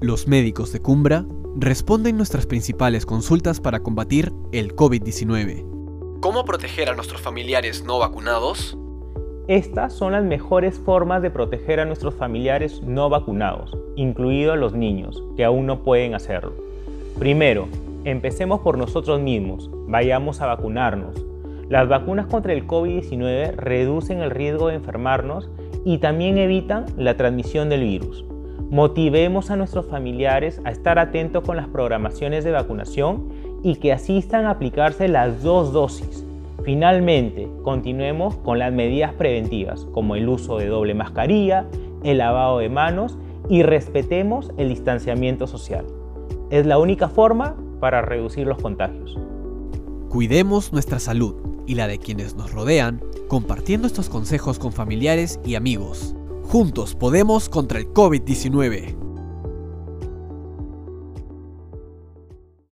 Los médicos de Cumbra responden nuestras principales consultas para combatir el COVID-19. ¿Cómo proteger a nuestros familiares no vacunados? Estas son las mejores formas de proteger a nuestros familiares no vacunados, incluidos los niños, que aún no pueden hacerlo. Primero, empecemos por nosotros mismos, vayamos a vacunarnos. Las vacunas contra el COVID-19 reducen el riesgo de enfermarnos y también evitan la transmisión del virus. Motivemos a nuestros familiares a estar atentos con las programaciones de vacunación y que asistan a aplicarse las dos dosis. Finalmente, continuemos con las medidas preventivas como el uso de doble mascarilla, el lavado de manos y respetemos el distanciamiento social. Es la única forma para reducir los contagios. Cuidemos nuestra salud y la de quienes nos rodean compartiendo estos consejos con familiares y amigos. Juntos podemos contra el COVID-19.